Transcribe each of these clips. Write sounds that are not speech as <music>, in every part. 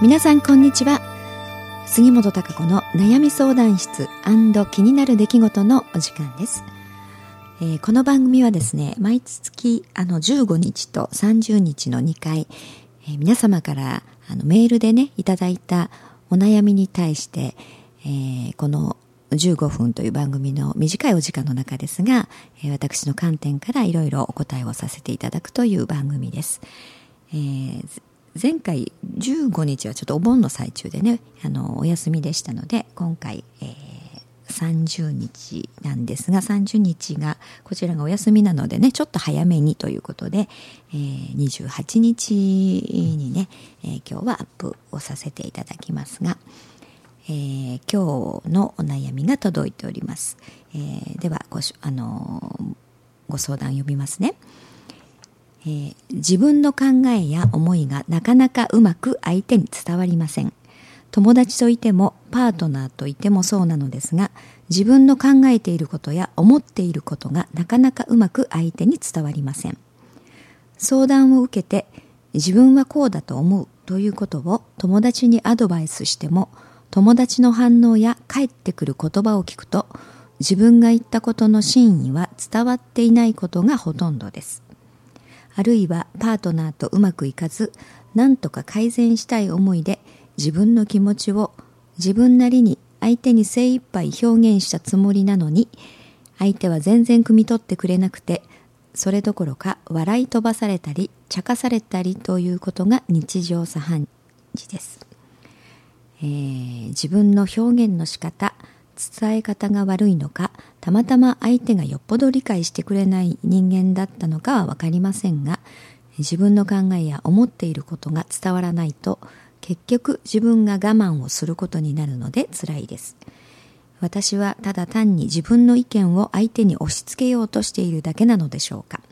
皆さんこんにちは杉本孝子の悩み相談室気になる出来事のお時間です、えー、この番組はですね毎月あの15日と30日の2回、えー、皆様からあのメールでねいただいたお悩みに対して、えー、この15分という番組の短いお時間の中ですが、え私の観点からいろいろお答えをさせていただくという番組です。えー、前回15日はちょっとお盆の最中でねあのお休みでしたので今回、えー、30日なんですが30日がこちらがお休みなのでねちょっと早めにということで、えー、28日にね、えー、今日はアップをさせていただきますが、えー、今日のお悩みが届いております、えー、ではご,、あのご相談読みますね。えー、自分の考えや思いがなかなかうまく相手に伝わりません。友達といてもパートナーといてもそうなのですが自分の考えていることや思っていることがなかなかうまく相手に伝わりません。相談を受けて自分はこうだと思うということを友達にアドバイスしても友達の反応や返ってくる言葉を聞くと自分が言ったことの真意は伝わっていないことがほとんどです。あるいはパートナーとうまくいかず何とか改善したい思いで自分の気持ちを自分なりに相手に精一杯表現したつもりなのに相手は全然汲み取ってくれなくてそれどころか笑い飛ばされたり茶化されたりということが日常茶飯事です、えー、自分の表現の仕方伝え方が悪いのかたまたま相手がよっぽど理解してくれない人間だったのかは分かりませんが自分の考えや思っていることが伝わらないと結局自分が我慢をすることになるので辛いです。私はただ単に自分の意見を相手に押し付けようとしているだけなのでしょうか。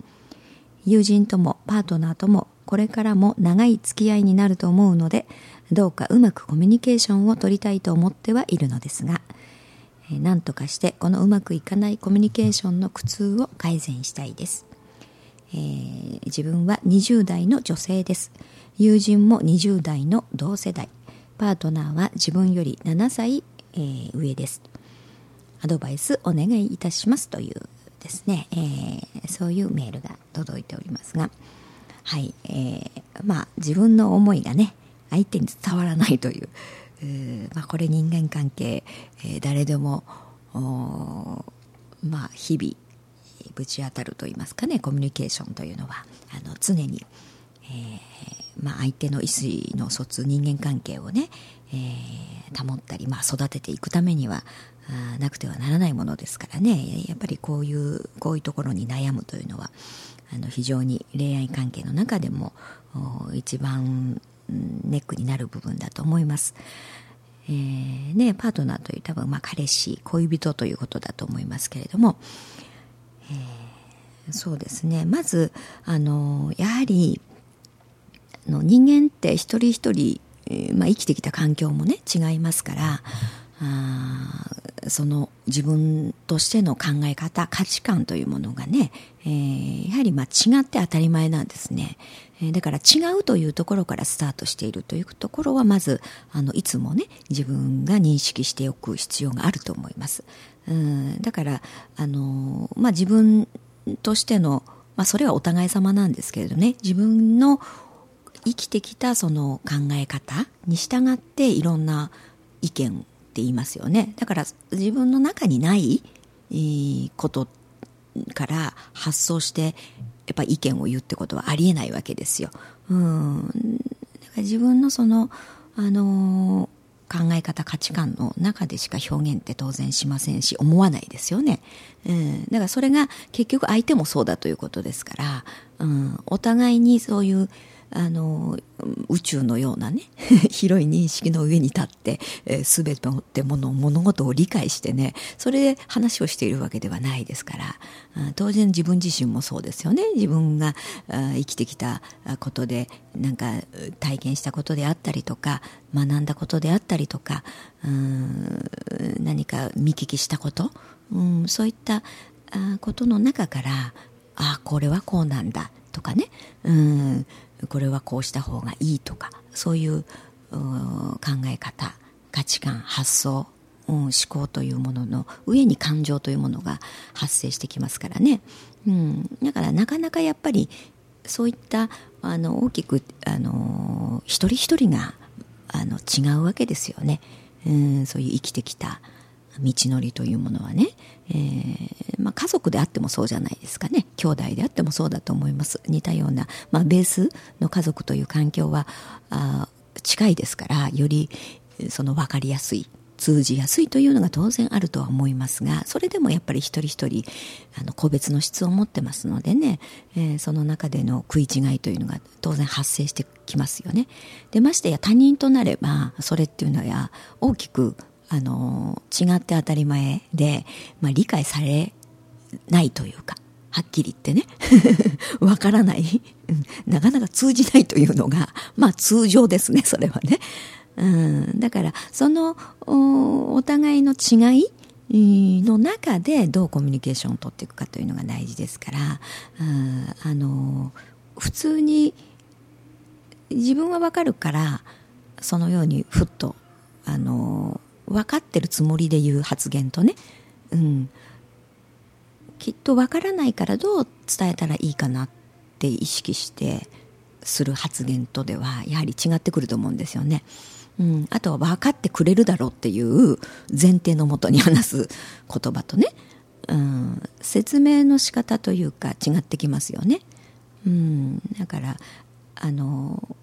友人ともパートナーともこれからも長い付き合いになると思うのでどうかうまくコミュニケーションを取りたいと思ってはいるのですが何とかしてこのうまくいかないコミュニケーションの苦痛を改善したいです、えー、自分は20代の女性です。友人も20代の同世代。パートナーは自分より7歳、えー、上です。アドバイスお願いいたしますというですね、えー、そういうメールが届いておりますが。はい、えー、まあ自分の思いがね相手に伝わらないというまあ、これ人間関係、えー、誰でもまあ、日々ぶち当たるといいますかねコミュニケーションというのはあの常に、えーまあ、相手の意思の疎通人間関係をね、えー、保ったり、まあ、育てていくためにはあなくてはならないものですからね。やっぱりこういうこういうところに悩むというのはあの非常に恋愛関係の中でも一番ネックになる部分だと思います。えー、ね、パートナーという多分、まあ、彼氏恋人ということだと思いますけれども、えー、そうですねまずあのやはりあの人間って一人一人、まあ、生きてきた環境もね違いますから、あその自分としての考え方価値観というものがね、えー、やはりまあ違って当たり前なんですね、えー、だから違うというところからスタートしているというところはまずあのいつもね自分が認識しておく必要があると思います。うんだからあの、まあ、自分としての、まあ、それはお互い様なんですけれどね自分の生きてきたその考え方に従っていろんな意見って言いますよね。だから自分の中にない、ことから発想してやっぱ意見を言うってことはありえないわけですよ。うん。だから自分のその、あの、考え方価値観の中でしか表現って当然しませんし思わないですよね、うん、だからそれが結局相手もそうだということですから、うん、お互いにそういうあの宇宙のようなね <laughs> 広い認識の上に立って、えー、全てもの物事を理解してねそれで話をしているわけではないですから、当然自分自身もそうですよね。自分が生きてきたことでなんか体験したことであったりとか学んだことであったりとかうん何か見聞きしたこと、うん、そういったことの中からああこれはこうなんだとかねうんこれはこうした方がいいとかそういう考え方価値観発想、うん、思考というものの上に感情というものが発生してきますからね、うん、だからなかなかやっぱりそういったあの大きくあの一人一人があの違うわけですよね、うん、そういう生きてきた道のりというものはね、えーまあ、家族であってもそうじゃないですかね。兄弟であってもそうだと思います。似たような、まあ、ベースの家族という環境はあ近いですからよりその分かりやすい通じやすいというのが当然あるとは思いますがそれでもやっぱり一人一人あの個別の質を持ってますのでね、えー、その中での食い違いというのが当然発生してきますよね。でましてや他人となればそれっていうのは大きくあの違って当たり前で、まあ、理解されないというかはっきり言ってね <laughs> わからない。なかなか通じないというのがまあ通常ですねそれはね。うん、だからそのお互いの違いの中でどうコミュニケーションを取っていくかというのが大事ですから、うん、あの普通に自分は分かるからそのようにふっとあの分かってるつもりで言う発言とね、うん、きっと分からないからどう伝えたらいいかなって意識してする発言とではやはり違ってくると思うんですよね。うん、あとは分かってくれるだろうっていう前提のもとに話す言葉とね、うん、説明の仕方というか違ってきますよね。うん、だからあの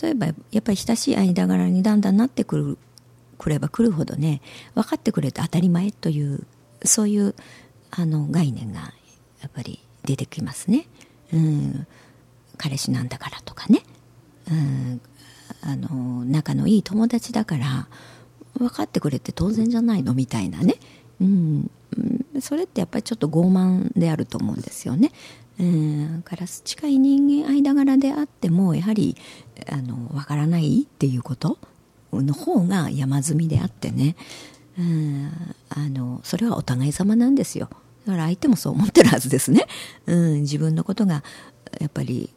例えばやっぱり親しい間柄にだんだんなってくるくればくるほどね分かってくれて当たり前というそういうあの概念がやっぱり出てきますね。うん、彼氏なんだからとかね、うん、あの仲のいい友達だから分かってくれて当然じゃないのみたいなね、うん、それってやっぱりちょっと傲慢であると思うんですよね。うん、から近い人間間柄であってもやはりあの分からないっていうことの方が山積みであってね、うん、あのそれはお互い様なんですよ。だから相手もそう思ってるはずですね、うん、自分のことがやっぱり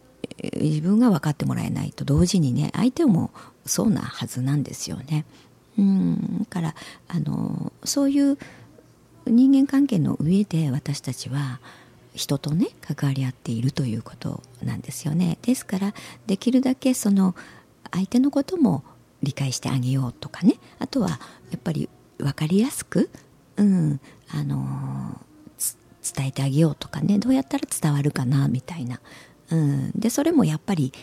自分が分かってもらえないと同時にね相手もそうなはずなんですよね。うん。からあのそういう人間関係の上で私たちは人とね関わり合っているということなんですよね。ですからできるだけその相手のことも理解してあげようとかね。あとはやっぱり分かりやすく、うんあの伝えてあげようとかね。どうやったら伝わるかなみたいな。うん、でそれもやっぱり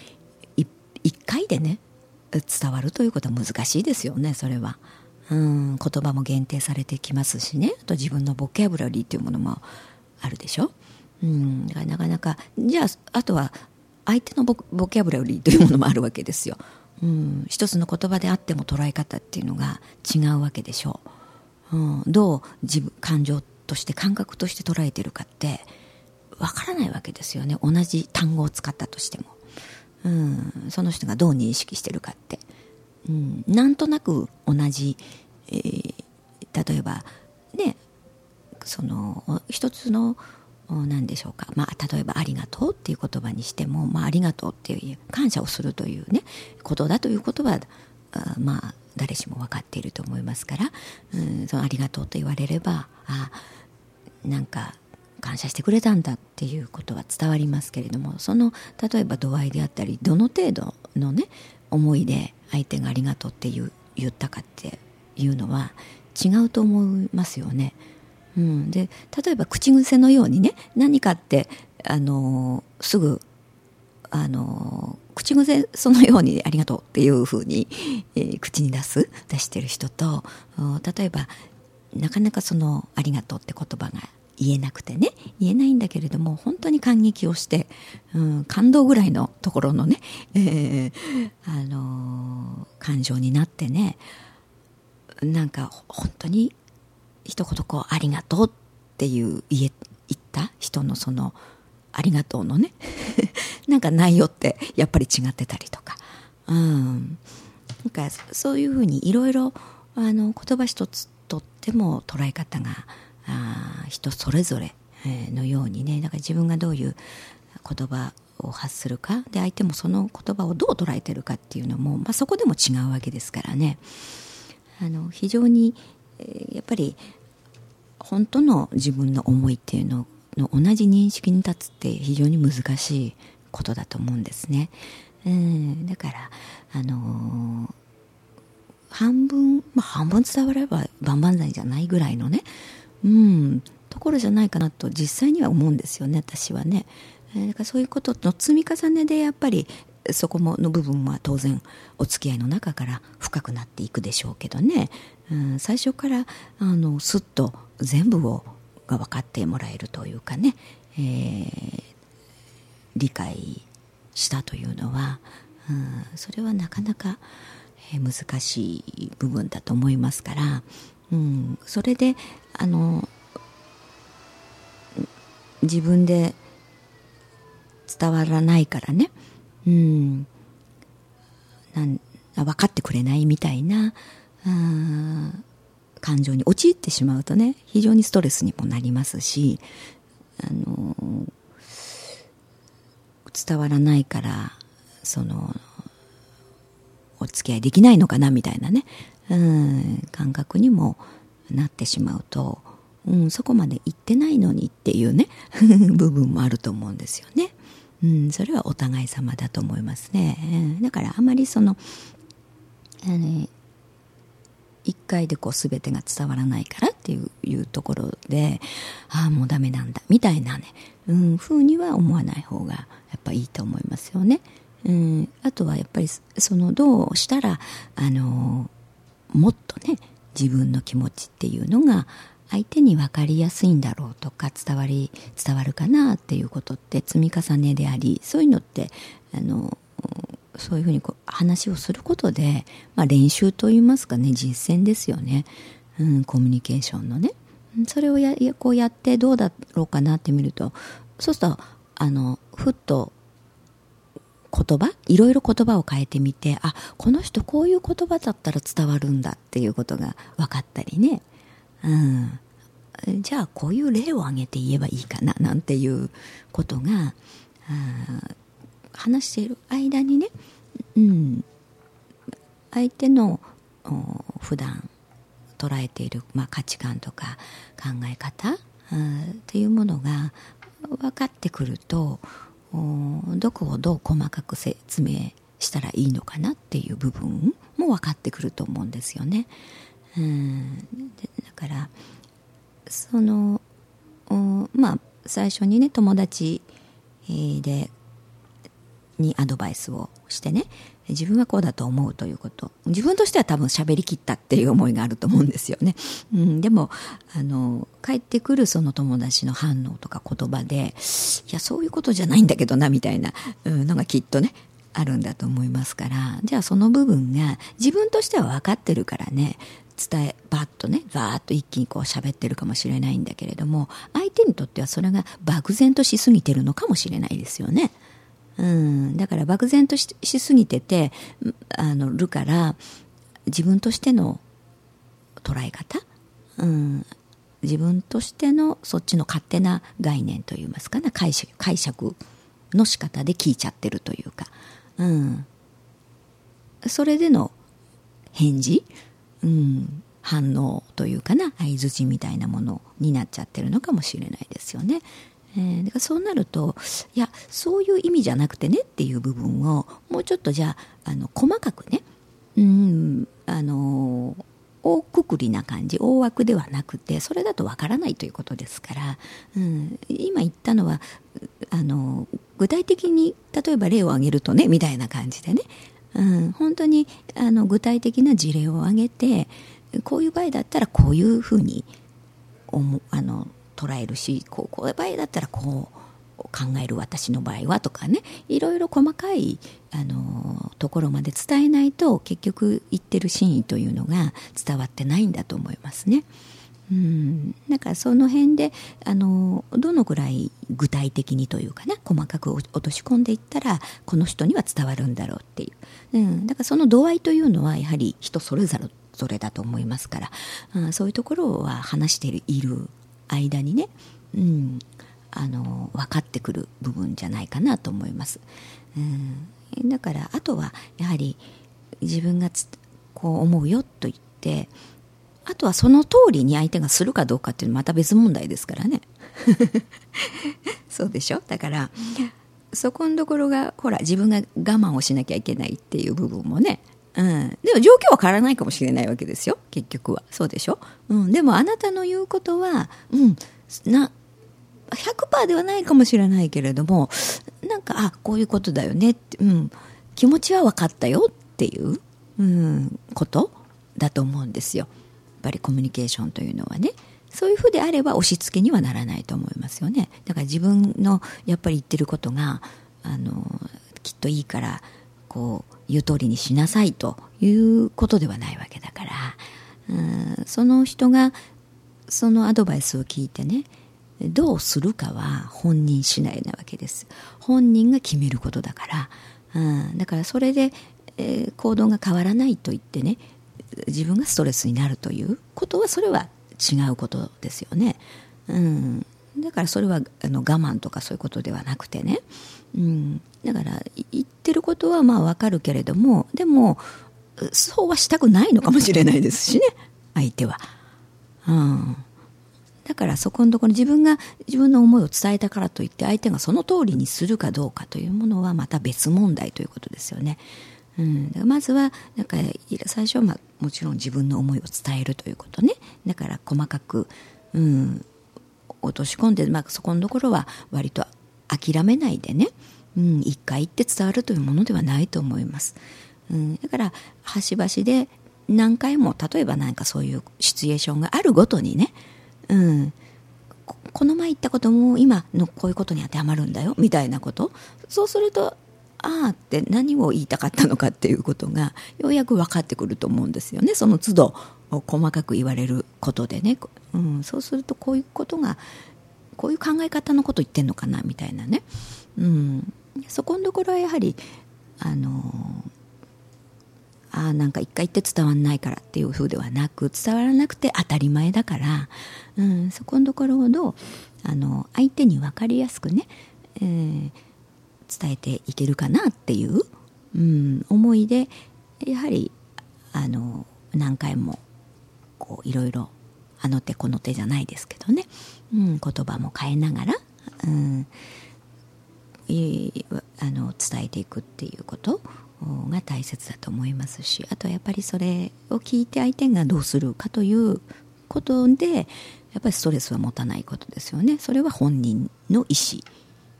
1回でね伝わるということは難しいですよねそれは、うん、言葉も限定されてきますしね。あと自分のボキャブラリーというものもあるでしょ、うん、だからなかなかじゃああとは相手のボボキャブラリーというものもあるわけですよ、うん、一つの言葉であっても捉え方っていうのが違うわけでしょう、うん、どう自分感情として感覚として捉えてるかってわからないわけですよね。同じ単語を使ったとしても、うん、その人がどう認識してるかって、うん、なんとなく同じ、えー、例えばねその一つの何でしょうか、まあ、例えば「ありがとう」っていう言葉にしても「まあ、ありがとう」っていう感謝をするというねことだということはあまあ誰しも分かっていると思いますから、うん、そのありがとうと言われればあなんか感謝してくれたんだっていうことは伝わりますけれどもその例えば度合いであったりどの程度のね思いで相手がありがとうって言言ったかっていうのは違うと思いますよね。うん、で例えば口癖のようにね何かってあのすぐあの口癖そのように「ありがとう」っていうふうに、えー、口に出す出してる人と例えばなかなかその「ありがとう」って言葉が言えなくてね言えないんだけれども本当に感激をして、うん、感動ぐらいのところのね、えー、あのー、感情になってねなんか本当に一言こう「ありがとう」っていう言え言った人のその「ありがとう」のね <laughs> なんか内容ってやっぱり違ってたりとか、うん、なんかそういうふうにいろいろ言葉一つとっても捉え方があ人それぞれのようにね。だから自分がどういう言葉を発するかで相手もその言葉をどう捉えてるかっていうのも、まあ、そこでも違うわけですからね。あの非常に、やっぱり本当の自分の思いっていうのの同じ認識に立つって非常に難しいことだと思うんですね。うん、だからあのー、半分、まあ、半分伝われば万々歳じゃないぐらいのね、うん、ところじゃないかなと実際には思うんですよね私はねえ。だからそういうことの積み重ねでやっぱりそこもの部分は当然お付き合いの中から深くなっていくでしょうけどね、うん、最初からあのスッと全部をが分かってもらえるというかね、えー、理解したというのは、うん、それはなかなか、難しい部分だと思いますから、うん、それであの自分で伝わらないからね、うん、なん分かってくれないみたいな、感情に陥ってしまうとね非常にストレスにもなりますしあの伝わらないからそのお付き合いできないのかなみたいなね、うん、感覚にもなってしまうと、うん、そこまで行ってないのにっていうね <laughs> 部分もあると思うんですよね。うん、それはお互い様だと思いますね。だからあまりその、あの一回でこう全てが伝わらないからっていういうところでああもうダメなんだみたいなね、うん、ふうには思わない方がやっぱいいと思いますよね。うん、あとはやっぱりそのどうしたらあのもっとね自分の気持ちっていうのが相手に分かりやすいんだろうとか伝わり伝わるかなっていうことって積み重ねでありそういうのってあのそういうふうにこう話をすることで、まあ、練習といいますかね実践ですよね、うん、コミュニケーションのね。それをやこうやってどうだろうかなって見るとそうするとあのふっと言葉いろいろ言葉を変えてみてあこの人こういう言葉だったら伝わるんだっていうことが分かったりね、うん、じゃあこういう例を挙げて言えばいいかななんていうことが、話している間にね、うん、相手の普段捉えている、まあ、価値観とか考え方っていうものが分かってくるとどこをどう細かく説明したらいいのかなっていう部分も分かってくると思うんですよね。うん。だからそのまあ最初にね友達でにアドバイスをしてね自分はこうだと思うということ。自分としては多分喋りきったっていう思いがあると思うんですよね、うん、でもあの帰ってくるその友達の反応とか言葉でいやそういうことじゃないんだけどなみたいなのがきっとねあるんだと思いますから。じゃあその部分が自分としては分かってるからね。伝えバッとねバーッと一気にこう喋ってるかもしれないんだけれども相手にとってはそれが漠然としすぎてるのかもしれないですよね。うん、だから漠然としすぎててあのるから自分としての捉え方、うん、自分としてのそっちの勝手な概念といいますかね解釈解釈の仕方で聞いちゃってるというか、うん、それでの返事、うん、反応というかな相づちみたいなものになっちゃってるのかもしれないですよね。えー、だからそうなるといやそういう意味じゃなくてねっていう部分をもうちょっとじゃああの細かくねうんあの大くくりな感じ大枠ではなくてそれだとわからないということですから、うん、今言ったのはあの具体的に例えば例を挙げるとねみたいな感じでね、うん、本当にあの具体的な事例を挙げてこういう場合だったらこういうふうにあの捉えるしこうこういう場合だったらこう考える私の場合はとかね。いろいろ細かいあのところまで伝えないと結局言ってる真意というのが伝わってないんだと思いますね。うん、だからその辺であのどのぐらい具体的にというかな細かく落とし込んでいったらこの人には伝わるんだろうっていう、うん、だからその度合いというのはやはり人それぞれだと思いますから、うん、そういうところは話している間にね、うん、あの分かってくる部分じゃないかなと思います。うん、だからあとはやはり自分がこう思うよと言ってあとはその通りに相手がするかどうかっていうのはまた別問題ですからね。<laughs> そうでしょ？だからそこのところがほら自分が我慢をしなきゃいけないっていう部分もね。うん、でも状況は変わらないかもしれないわけですよ。結局は。そうでしょ、うん、でもあなたの言うことは、うん、な100%ではないかもしれないけれどもなんかあこういうことだよねって、うん、気持ちは分かったよっていう、うん、ことだと思うんですよ。やっぱりコミュニケーションというのはね。そういうふうであれば押し付けにはならないと思いますよね。だから自分のやっぱり言ってることがあのきっといいからこう言う通りにしなさいということではないわけだから、うん、その人がそのアドバイスを聞いてねどうするかは本人次第なわけです。本人が決めることだから、うん、だからそれで、えー、行動が変わらないと言ってね自分がストレスになるということはそれは違うことですよね、うん、だからそれはあの我慢とかそういうことではなくてね、うん、だから言ってることはまあわかるけれどもでもそうはしたくないのかもしれないですしね。相手は、うん、だからそこのところ自分が自分の思いを伝えたからといって相手がその通りにするかどうかというものはまた別問題ということですよね。うん、まずはなんか最初は、まあ、もちろん自分の思いを伝えるということね。だから細かく、うん、落とし込んで、まあ、そこのところは割と諦めないでね、うん、一回言って伝わるというものではないと思います。うん、だから端々で何回も例えば何かそういうシチュエーションがあるごとにね、うん、この前言ったことも今のこういうことに当てはまるんだよ。みたいなこと。そうするとああって何を言いたかったのかっていうことがようやく分かってくると思うんですよね。その都度細かく言われることでね、うん、そうするとこういうことがこういう考え方のこと言ってんのかなみたいなね、うん、そこのところはやはりあのあなんか一回言って伝わんないからっていうふうではなく伝わらなくて当たり前だから、うん、そこのところほどあの相手に分かりやすくね、えー、伝えていけるかなっていう、うん、思いでやはりあの何回もこういろいろあの手この手じゃないですけどね、うん、言葉も変えながら、うん、いあの伝えていくっていうことが大切だと思いますしあとはやっぱりそれを聞いて相手がどうするかということでやっぱりストレスは持たないことですよね。それは本人の意思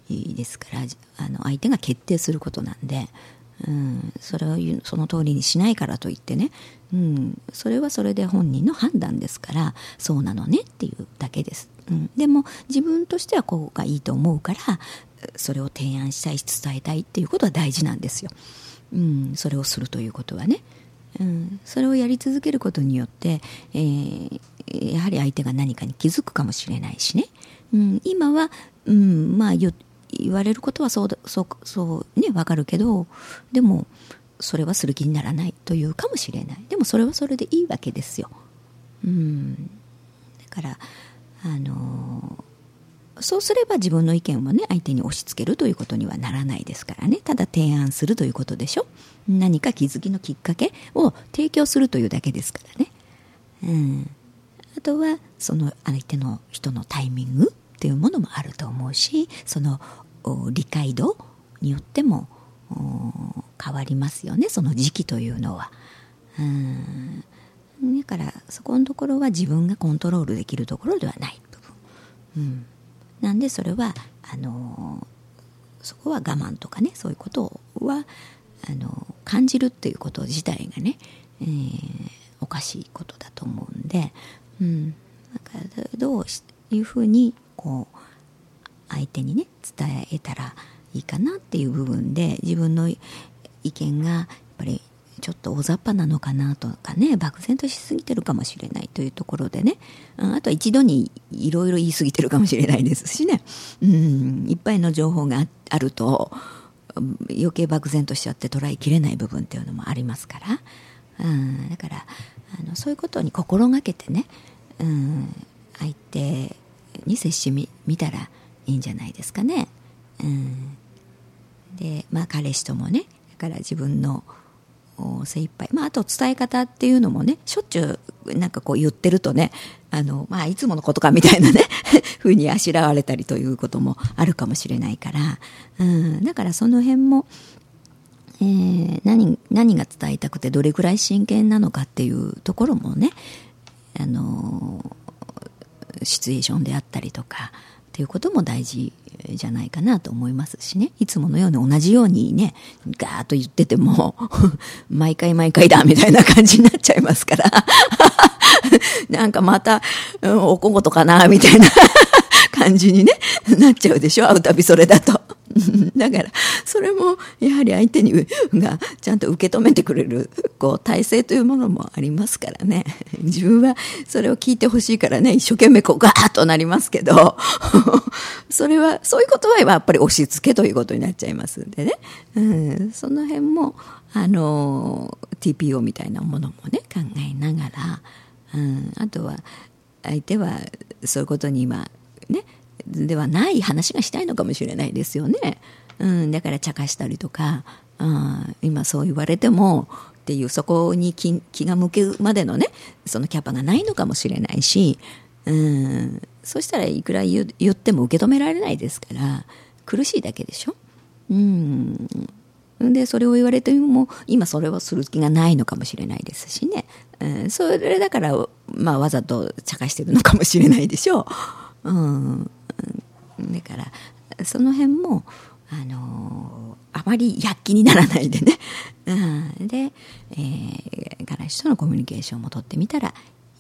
ですからあの相手が決定することなんで、うん、それをその通りにしないからといってね、うん、それはそれで本人の判断ですからそうなのねっていうだけです、うん、でも自分としてはこうがいいと思うからそれを提案したいし伝えたいっていうことは大事なんですよ、うん、それをするということはね、うん、それをやり続けることによって、えー、やはり相手が何かに気づくかもしれないしね、うん、今は、うん、まあ言われることはそうそうそうね分かるけどでもそれはする気にならないというかもしれない。でもそれはそれでいいわけですよ。うん。だからあのそうすれば自分の意見をね相手に押し付けるということにはならないですからね。ただ提案するということでしょ。何か気づきのきっかけを提供するというだけですからね。うん。あとはその相手の人のタイミングっていうものもあると思うしその理解度によっても変わりますよねその時期というのは。うんだからそこのところは自分がコントロールできるところではない部分。うんなんでそれはあのそこは我慢とかねそういうことはあの感じるっていうこと自体がね、えー、おかしいことだと思うんで、うん、だからどういうふうにこう相手にね伝えたらいいかなっていう部分で自分の意見がやっぱりちょっと大雑把なのかなとかね漠然としすぎてるかもしれないというところでね、うん、あとは一度にいろいろ言い過ぎてるかもしれないですしね、うん、いっぱいの情報があると余計漠然としちゃって捉えきれない部分っていうのもありますから、うん、だからあのそういうことに心がけてね、うん、相手に接してみたらいいんじゃないですかね。うん、でまあ彼氏ともねだから自分の精一杯。まああと伝え方っていうのもねしょっちゅうなんかこう言ってるとねあのまあいつものことかみたいなね <laughs> ふうにあしらわれたりということもあるかもしれないから、うん、だからその辺も、えー、何何が伝えたくてどれぐらい真剣なのかっていうところもねあのシチュエーションであったりとかっていうことも大事じゃないかなと思いますしね。いつものように同じようにね、ガーッと言ってても、<laughs> 毎回毎回だみたいな感じになっちゃいますから。<laughs> なんかまた、うん、おこごとかなみたいな <laughs> 感じにね、なっちゃうでしょ会うたびそれだと。<laughs> だから、それも、やはり相手に、が、ちゃんと受け止めてくれる、こう、体制というものもありますからね。<laughs> 自分は、それを聞いてほしいからね、一生懸命こう、ガーッとなりますけど、<laughs> それは、そういうことはやっぱり押し付けということになっちゃいますんでね。うん、その辺も、あの、TPO みたいなものもね、考えながら、うん、あとは、相手は、そういうことに今、ね、ではない話がしたいのかもしれないですよね。うん、だから茶化したりとか、うん、今そう言われてもっていうそこに気が向くまでのねそのキャパがないのかもしれないし、うん、そしたらいくら言言っても受け止められないですから苦しいだけでしょ。うんでそれを言われても今それをする気がないのかもしれないですしね、うん、それだから、まあ、わざと茶化してるのかもしれないでしょう。うんだからその辺もあのあまり躍起にならないでね、<laughs> うん、で、えー、ガラシとのコミュニケーションも取ってみたら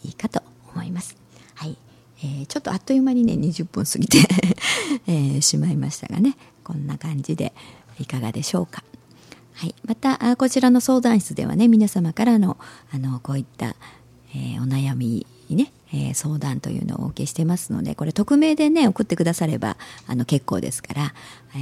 いいかと思います。はい。えー、ちょっとあっという間にね、20分過ぎて <laughs> えー、しまいましたがね、こんな感じでいかがでしょうか。はい。また、こちらの相談室ではね、皆様からの、あの、こういった、えー、お悩み、相談というのをお受けしてますのでこれ匿名でね送ってくださればあの結構ですから、え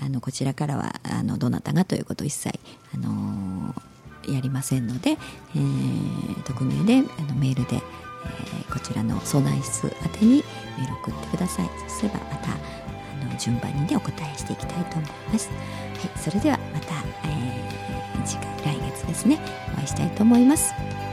ー、あのこちらからはあのどなたがということを一切、あのー、やりませんので、えー、匿名であのメールで、えー、こちらの相談室宛てにメール送ってください。そうすればまたあの順番にねお答えしていきたいと思います、はい、それではまた、えー、次回来月ですねお会いしたいと思います。